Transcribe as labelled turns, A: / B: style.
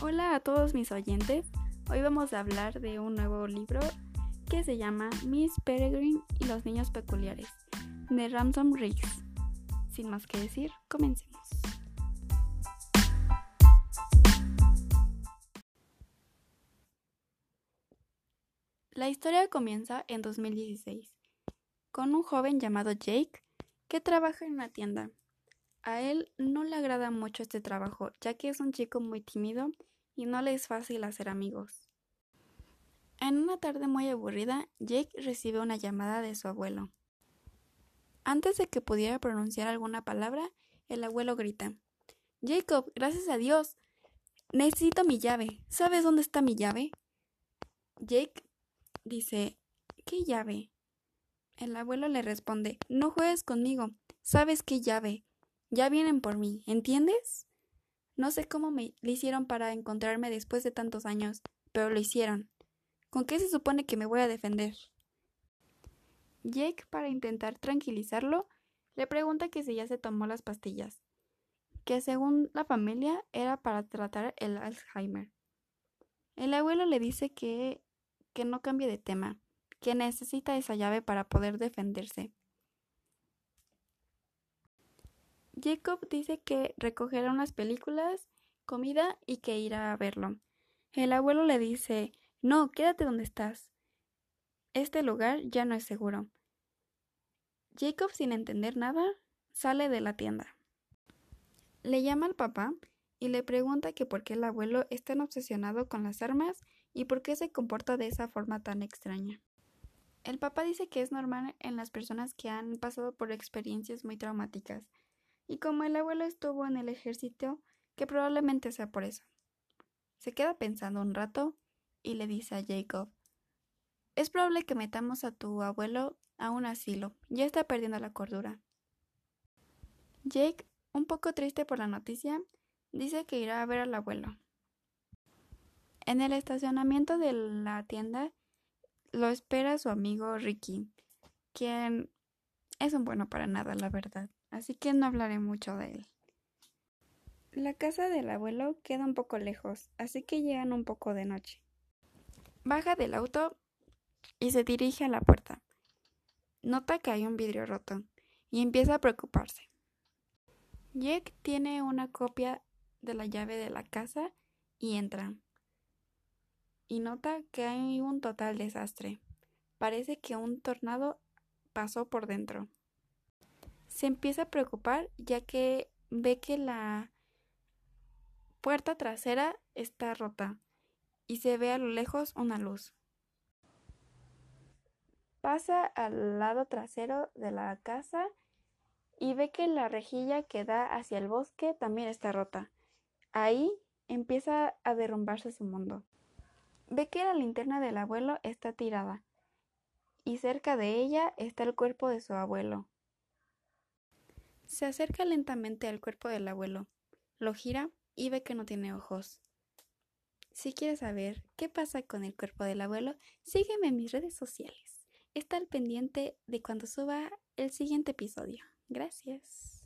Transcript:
A: Hola a todos mis oyentes. Hoy vamos a hablar de un nuevo libro que se llama Miss Peregrine y los niños peculiares de Ramson Riggs. Sin más que decir, comencemos. La historia comienza en 2016 con un joven llamado Jake que trabaja en una tienda. A él no le agrada mucho este trabajo, ya que es un chico muy tímido y no le es fácil hacer amigos. En una tarde muy aburrida, Jake recibe una llamada de su abuelo. Antes de que pudiera pronunciar alguna palabra, el abuelo grita Jacob, gracias a Dios. Necesito mi llave. ¿Sabes dónde está mi llave? Jake dice ¿Qué llave? El abuelo le responde No juegues conmigo. ¿Sabes qué llave? Ya vienen por mí, ¿entiendes? No sé cómo me le hicieron para encontrarme después de tantos años, pero lo hicieron. ¿Con qué se supone que me voy a defender? Jake, para intentar tranquilizarlo, le pregunta que si ya se tomó las pastillas, que según la familia era para tratar el Alzheimer. El abuelo le dice que, que no cambie de tema, que necesita esa llave para poder defenderse. Jacob dice que recogerá unas películas, comida y que irá a verlo. El abuelo le dice No, quédate donde estás. Este lugar ya no es seguro. Jacob, sin entender nada, sale de la tienda. Le llama al papá y le pregunta que por qué el abuelo es tan obsesionado con las armas y por qué se comporta de esa forma tan extraña. El papá dice que es normal en las personas que han pasado por experiencias muy traumáticas, y como el abuelo estuvo en el ejército, que probablemente sea por eso. Se queda pensando un rato y le dice a Jacob Es probable que metamos a tu abuelo a un asilo, ya está perdiendo la cordura. Jake, un poco triste por la noticia, dice que irá a ver al abuelo. En el estacionamiento de la tienda lo espera su amigo Ricky, quien es un bueno para nada, la verdad así que no hablaré mucho de él. La casa del abuelo queda un poco lejos, así que llegan un poco de noche. Baja del auto y se dirige a la puerta. Nota que hay un vidrio roto y empieza a preocuparse. Jake tiene una copia de la llave de la casa y entra. Y nota que hay un total desastre. Parece que un tornado pasó por dentro se empieza a preocupar ya que ve que la puerta trasera está rota y se ve a lo lejos una luz. Pasa al lado trasero de la casa y ve que la rejilla que da hacia el bosque también está rota. Ahí empieza a derrumbarse su mundo. Ve que la linterna del abuelo está tirada y cerca de ella está el cuerpo de su abuelo. Se acerca lentamente al cuerpo del abuelo, lo gira y ve que no tiene ojos. Si quieres saber qué pasa con el cuerpo del abuelo, sígueme en mis redes sociales. Está pendiente de cuando suba el siguiente episodio. Gracias.